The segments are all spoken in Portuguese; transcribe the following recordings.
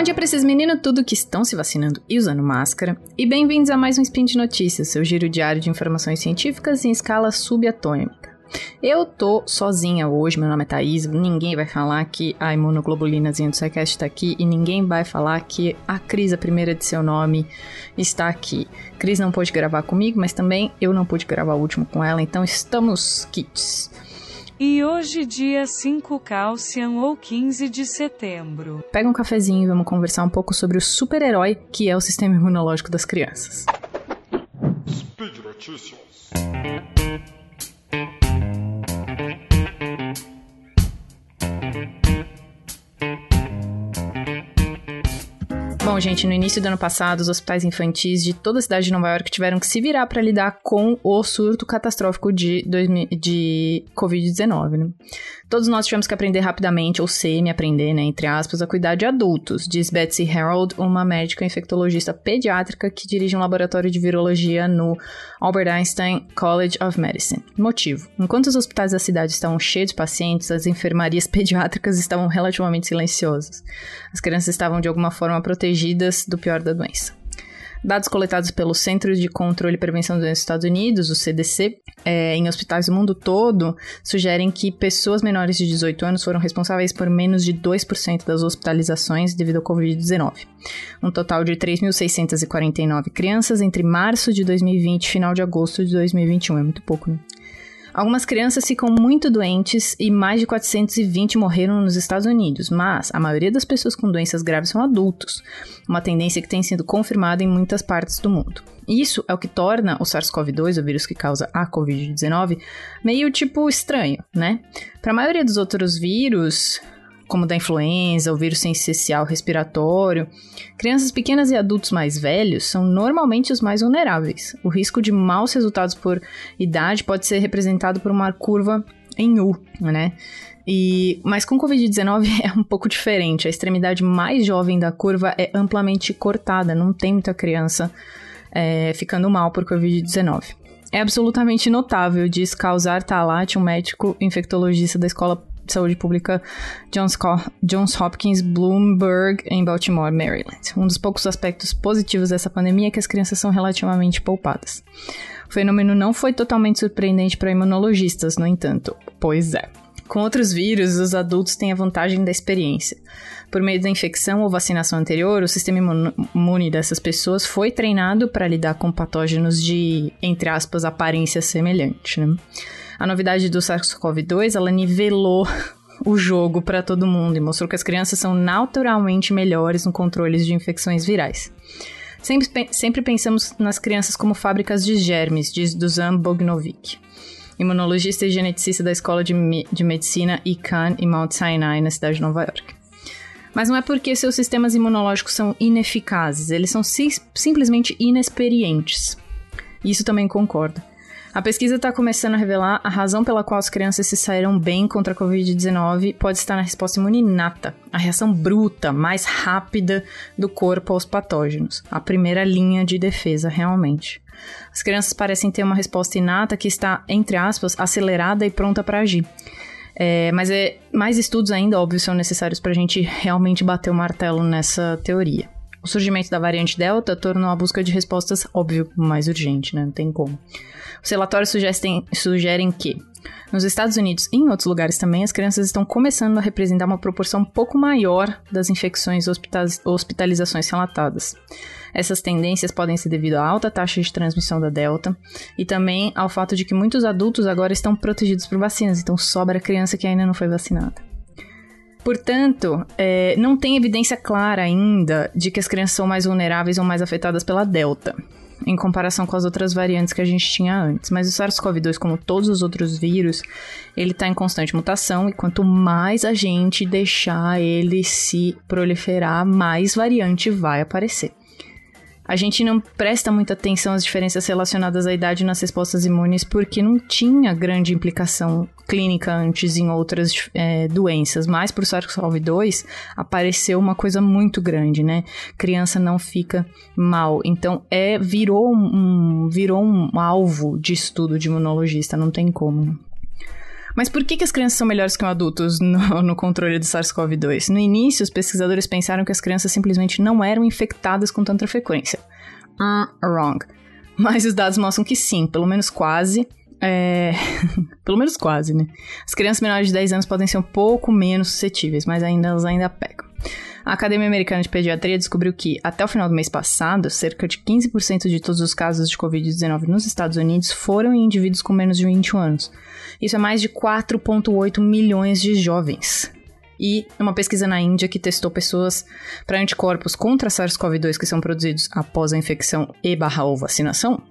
Bom dia para esses meninos tudo que estão se vacinando e usando máscara. E bem-vindos a mais um Spin de Notícias, seu giro diário de informações científicas em escala subatômica. Eu tô sozinha hoje, meu nome é Thaís, ninguém vai falar que a imunoglobulinazinha do SciCast tá aqui e ninguém vai falar que a Cris, a primeira de seu nome, está aqui. Cris não pôde gravar comigo, mas também eu não pude gravar o último com ela, então estamos kits. E hoje, dia 5 Calcium ou 15 de setembro. Pega um cafezinho e vamos conversar um pouco sobre o super-herói que é o sistema imunológico das crianças. Speed Notícias. Bom, gente, no início do ano passado, os hospitais infantis de toda a cidade de Nova York tiveram que se virar para lidar com o surto catastrófico de, de Covid-19, né? Todos nós tivemos que aprender rapidamente, ou semi-aprender, né, entre aspas, a cuidar de adultos, diz Betsy Harold, uma médica infectologista pediátrica que dirige um laboratório de virologia no Albert Einstein College of Medicine. Motivo: enquanto os hospitais da cidade estavam cheios de pacientes, as enfermarias pediátricas estavam relativamente silenciosas. As crianças estavam de alguma forma protegidas do pior da doença. Dados coletados pelo Centro de Controle e Prevenção dos Estados Unidos, o CDC, é, em hospitais do mundo todo, sugerem que pessoas menores de 18 anos foram responsáveis por menos de 2% das hospitalizações devido ao Covid-19. Um total de 3.649 crianças entre março de 2020 e final de agosto de 2021. É muito pouco, né? Algumas crianças ficam muito doentes e mais de 420 morreram nos Estados Unidos, mas a maioria das pessoas com doenças graves são adultos, uma tendência que tem sido confirmada em muitas partes do mundo. Isso é o que torna o SARS-CoV-2, o vírus que causa a Covid-19, meio tipo estranho, né? Para a maioria dos outros vírus, como da influenza, o vírus essencial respiratório, crianças pequenas e adultos mais velhos são normalmente os mais vulneráveis. O risco de maus resultados por idade pode ser representado por uma curva em U, né? E, mas com Covid-19 é um pouco diferente. A extremidade mais jovem da curva é amplamente cortada, não tem muita criança é, ficando mal por Covid-19. É absolutamente notável, diz Causar Talat, um médico infectologista da Escola de Saúde Pública Johns, Johns Hopkins Bloomberg, em Baltimore, Maryland. Um dos poucos aspectos positivos dessa pandemia é que as crianças são relativamente poupadas. O fenômeno não foi totalmente surpreendente para imunologistas, no entanto. Pois é. Com outros vírus, os adultos têm a vantagem da experiência. Por meio da infecção ou vacinação anterior, o sistema imune dessas pessoas foi treinado para lidar com patógenos de, entre aspas, aparência semelhante. Né? A novidade do SARS-CoV-2, ela nivelou o jogo para todo mundo e mostrou que as crianças são naturalmente melhores no controle de infecções virais. Sempre, sempre pensamos nas crianças como fábricas de germes, diz Dusan Bognovic imunologista e geneticista da Escola de, Me de Medicina Icahn em Mount Sinai, na cidade de Nova York. Mas não é porque seus sistemas imunológicos são ineficazes, eles são si simplesmente inexperientes. Isso também concordo. A pesquisa está começando a revelar a razão pela qual as crianças se saíram bem contra a Covid-19 pode estar na resposta imune inata, a reação bruta, mais rápida do corpo aos patógenos, a primeira linha de defesa realmente. As crianças parecem ter uma resposta inata que está, entre aspas, acelerada e pronta para agir. É, mas é, mais estudos ainda, óbvio, são necessários para a gente realmente bater o martelo nessa teoria. O surgimento da variante Delta tornou a busca de respostas, óbvio, mais urgente, né? Não tem como. Os relatórios sugerem, sugerem que, nos Estados Unidos e em outros lugares também, as crianças estão começando a representar uma proporção um pouco maior das infecções e hospitalizações relatadas. Essas tendências podem ser devido à alta taxa de transmissão da Delta e também ao fato de que muitos adultos agora estão protegidos por vacinas, então sobra criança que ainda não foi vacinada. Portanto, é, não tem evidência clara ainda de que as crianças são mais vulneráveis ou mais afetadas pela Delta, em comparação com as outras variantes que a gente tinha antes. Mas o SARS-CoV-2, como todos os outros vírus, ele está em constante mutação e quanto mais a gente deixar ele se proliferar, mais variante vai aparecer. A gente não presta muita atenção às diferenças relacionadas à idade nas respostas imunes porque não tinha grande implicação clínica antes em outras é, doenças, mas por SARS-CoV-2 apareceu uma coisa muito grande, né? Criança não fica mal, então é virou um, virou um alvo de estudo de imunologista, não tem como. Mas por que, que as crianças são melhores que os adultos no, no controle do SARS-CoV-2? No início, os pesquisadores pensaram que as crianças simplesmente não eram infectadas com tanta frequência. Uh, wrong. Mas os dados mostram que sim, pelo menos quase. É... pelo menos quase, né? As crianças menores de 10 anos podem ser um pouco menos suscetíveis, mas ainda elas ainda pegam. A Academia Americana de Pediatria descobriu que, até o final do mês passado, cerca de 15% de todos os casos de Covid-19 nos Estados Unidos foram em indivíduos com menos de 21 anos. Isso é mais de 4,8 milhões de jovens e uma pesquisa na Índia que testou pessoas para anticorpos contra SARS-CoV-2 que são produzidos após a infecção e barra ou vacinação,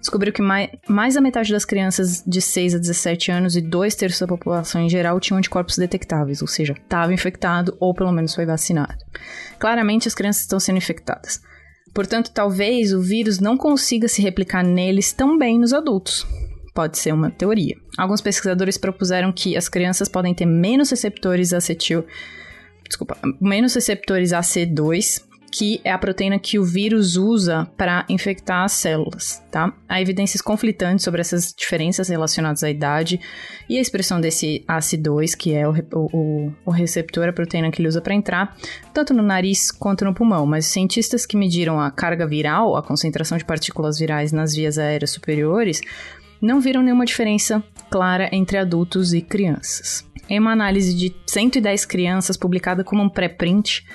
descobriu que mais, mais da metade das crianças de 6 a 17 anos e dois terços da população em geral tinham anticorpos detectáveis, ou seja, estava infectado ou pelo menos foi vacinado. Claramente as crianças estão sendo infectadas. Portanto, talvez o vírus não consiga se replicar neles tão bem nos adultos. Pode ser uma teoria. Alguns pesquisadores propuseram que as crianças podem ter menos receptores acetil. Desculpa, menos receptores AC2, que é a proteína que o vírus usa para infectar as células, tá? Há evidências conflitantes sobre essas diferenças relacionadas à idade e a expressão desse AC2, que é o, o, o receptor, a proteína que ele usa para entrar, tanto no nariz quanto no pulmão. Mas cientistas que mediram a carga viral, a concentração de partículas virais nas vias aéreas superiores, não viram nenhuma diferença clara entre adultos e crianças. Em uma análise de 110 crianças publicada como um pré-print,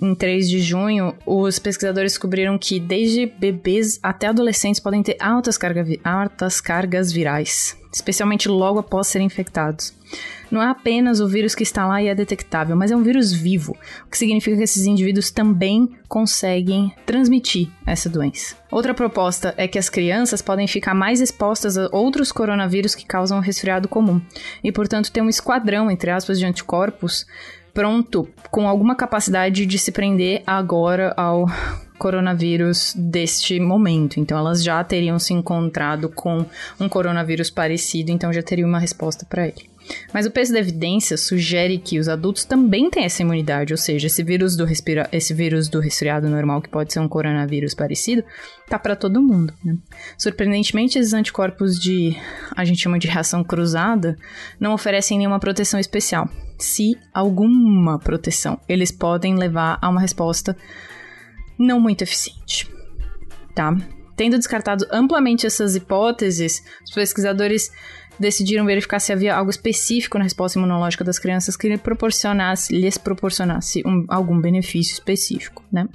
em 3 de junho, os pesquisadores descobriram que desde bebês até adolescentes podem ter altas, carga, altas cargas virais, especialmente logo após serem infectados. Não é apenas o vírus que está lá e é detectável, mas é um vírus vivo, o que significa que esses indivíduos também conseguem transmitir essa doença. Outra proposta é que as crianças podem ficar mais expostas a outros coronavírus que causam resfriado comum, e portanto ter um esquadrão, entre aspas, de anticorpos pronto, com alguma capacidade de se prender agora ao coronavírus deste momento. Então, elas já teriam se encontrado com um coronavírus parecido, então já teriam uma resposta para ele. Mas o peso da evidência sugere que os adultos também têm essa imunidade, ou seja, esse vírus do, respira esse vírus do resfriado normal, que pode ser um coronavírus parecido, tá para todo mundo. Né? Surpreendentemente, esses anticorpos de a gente chama de reação cruzada não oferecem nenhuma proteção especial. Se alguma proteção, eles podem levar a uma resposta não muito eficiente. Tá? Tendo descartado amplamente essas hipóteses, os pesquisadores decidiram verificar se havia algo específico na resposta imunológica das crianças que lhe proporcionasse, lhes proporcionasse um, algum benefício específico, né?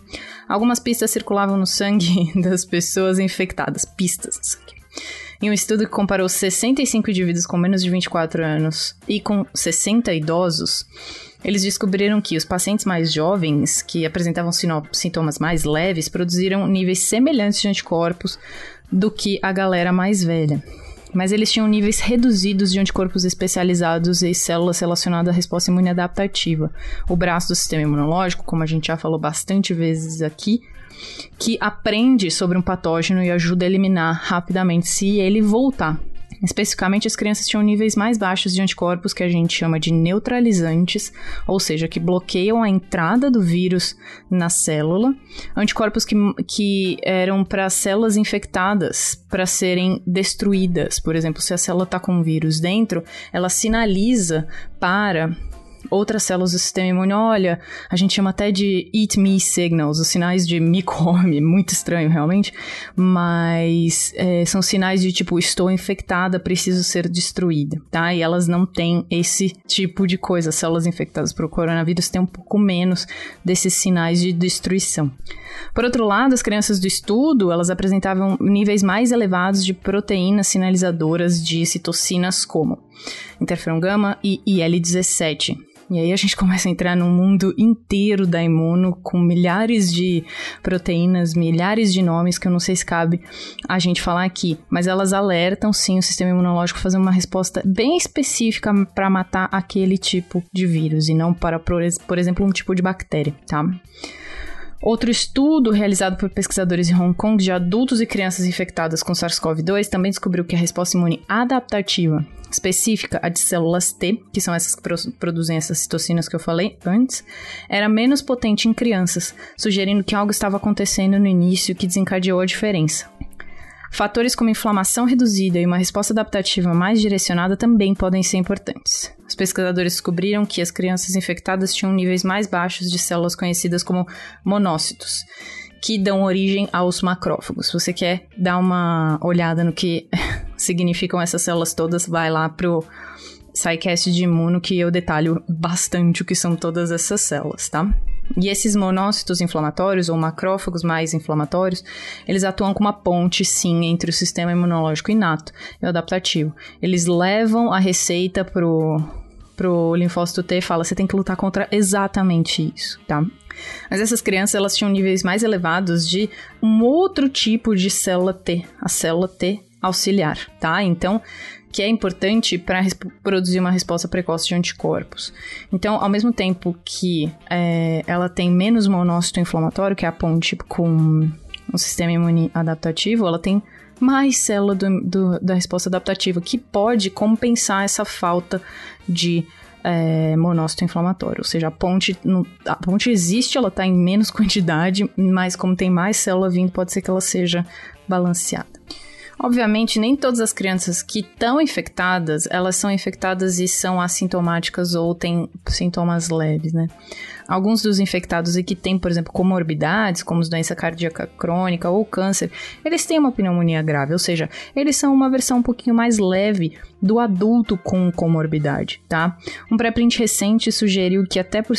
Algumas pistas circulavam no sangue das pessoas infectadas, pistas no sangue. Em um estudo que comparou 65 indivíduos com menos de 24 anos e com 60 idosos, eles descobriram que os pacientes mais jovens, que apresentavam sintomas mais leves, produziram níveis semelhantes de anticorpos do que a galera mais velha mas eles tinham níveis reduzidos de anticorpos especializados e células relacionadas à resposta imune adaptativa. O braço do sistema imunológico, como a gente já falou bastante vezes aqui, que aprende sobre um patógeno e ajuda a eliminar rapidamente se ele voltar. Especificamente, as crianças tinham níveis mais baixos de anticorpos que a gente chama de neutralizantes, ou seja, que bloqueiam a entrada do vírus na célula. Anticorpos que, que eram para células infectadas para serem destruídas. Por exemplo, se a célula está com um vírus dentro, ela sinaliza para outras células do sistema imune. Olha, a gente chama até de eat me signals, os sinais de me come, muito estranho realmente, mas é, são sinais de tipo, estou infectada, preciso ser destruída, tá? E elas não têm esse tipo de coisa. As células infectadas por coronavírus têm um pouco menos desses sinais de destruição. Por outro lado, as crianças do estudo, elas apresentavam níveis mais elevados de proteínas sinalizadoras de citocinas como interferon gama e IL-17. E aí a gente começa a entrar num mundo inteiro da imuno, com milhares de proteínas, milhares de nomes que eu não sei se cabe a gente falar aqui. Mas elas alertam sim o sistema imunológico fazer uma resposta bem específica para matar aquele tipo de vírus e não para, por exemplo, um tipo de bactéria, tá? Outro estudo realizado por pesquisadores em Hong Kong de adultos e crianças infectadas com SARS-CoV-2 também descobriu que a resposta imune adaptativa específica, a de células T, que são essas que produzem essas citocinas que eu falei antes, era menos potente em crianças, sugerindo que algo estava acontecendo no início que desencadeou a diferença. Fatores como inflamação reduzida e uma resposta adaptativa mais direcionada também podem ser importantes. Os pesquisadores descobriram que as crianças infectadas tinham níveis mais baixos de células conhecidas como monócitos, que dão origem aos macrófagos. Se você quer dar uma olhada no que significam essas células todas, vai lá pro SciCast de imuno que eu detalho bastante o que são todas essas células, tá? E esses monócitos inflamatórios, ou macrófagos mais inflamatórios, eles atuam como uma ponte, sim, entre o sistema imunológico inato e o adaptativo. Eles levam a receita pro, pro linfócito T e fala, você tem que lutar contra exatamente isso, tá? Mas essas crianças, elas tinham níveis mais elevados de um outro tipo de célula T, a célula T auxiliar, tá? Então, que é importante para produzir uma resposta precoce de anticorpos. Então, ao mesmo tempo que é, ela tem menos monócito inflamatório, que é a ponte com o sistema imune adaptativo, ela tem mais célula do, do, da resposta adaptativa, que pode compensar essa falta de é, monócito inflamatório. Ou seja, a ponte, a ponte existe, ela está em menos quantidade, mas como tem mais célula vindo, pode ser que ela seja balanceada. Obviamente, nem todas as crianças que estão infectadas, elas são infectadas e são assintomáticas ou têm sintomas leves, né? Alguns dos infectados e que têm, por exemplo, comorbidades, como doença cardíaca crônica ou câncer, eles têm uma pneumonia grave, ou seja, eles são uma versão um pouquinho mais leve do adulto com comorbidade, tá? Um pré-print recente sugeriu que até por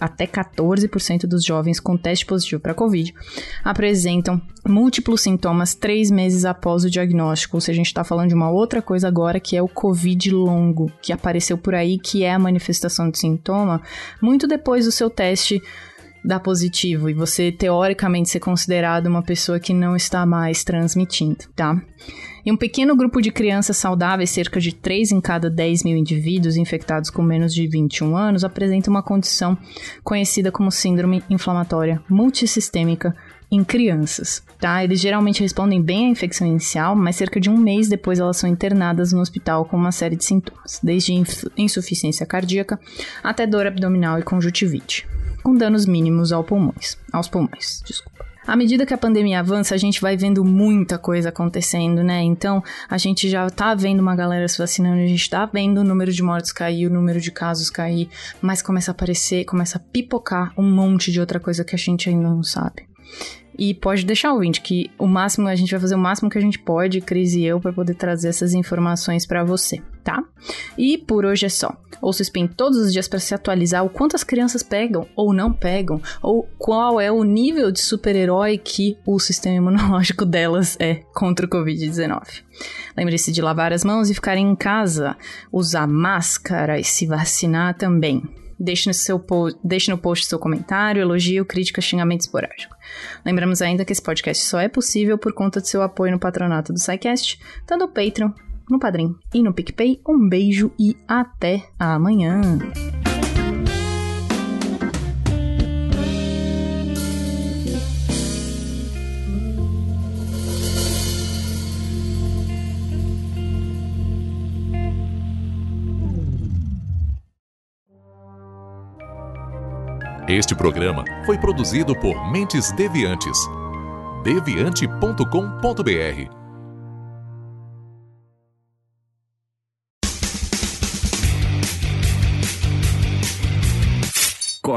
até 14% dos jovens com teste positivo para Covid apresentam múltiplos sintomas três meses após o diagnóstico. Ou seja, a gente está falando de uma outra coisa agora que é o Covid longo, que apareceu por aí, que é a manifestação de sintoma muito depois do seu teste dar positivo e você teoricamente ser considerado uma pessoa que não está mais transmitindo, tá? Em um pequeno grupo de crianças saudáveis, cerca de 3 em cada 10 mil indivíduos infectados com menos de 21 anos apresentam uma condição conhecida como síndrome inflamatória multissistêmica em crianças, tá? Eles geralmente respondem bem à infecção inicial, mas cerca de um mês depois elas são internadas no hospital com uma série de sintomas, desde insuficiência cardíaca até dor abdominal e conjuntivite, com danos mínimos aos pulmões, aos pulmões, desculpa. À medida que a pandemia avança, a gente vai vendo muita coisa acontecendo, né? Então, a gente já tá vendo uma galera se vacinando, a gente tá vendo o número de mortes cair, o número de casos cair, mas começa a aparecer, começa a pipocar um monte de outra coisa que a gente ainda não sabe. E pode deixar o ouvinte que o máximo, a gente vai fazer o máximo que a gente pode, Cris e eu, para poder trazer essas informações para você, tá? E por hoje é só. Ouça o Spin todos os dias para se atualizar o quanto as crianças pegam ou não pegam, ou qual é o nível de super-herói que o sistema imunológico delas é contra o Covid-19. Lembre-se de lavar as mãos e ficar em casa, usar máscara e se vacinar também. Deixe no, seu deixe no post seu comentário, elogio, crítica, xingamento esporádico. Lembramos ainda que esse podcast só é possível por conta do seu apoio no patronato do SciCast, tanto no Patreon, no Padrim e no PicPay. Um beijo e até amanhã! Este programa foi produzido por Mentes Deviantes. deviante.com.br.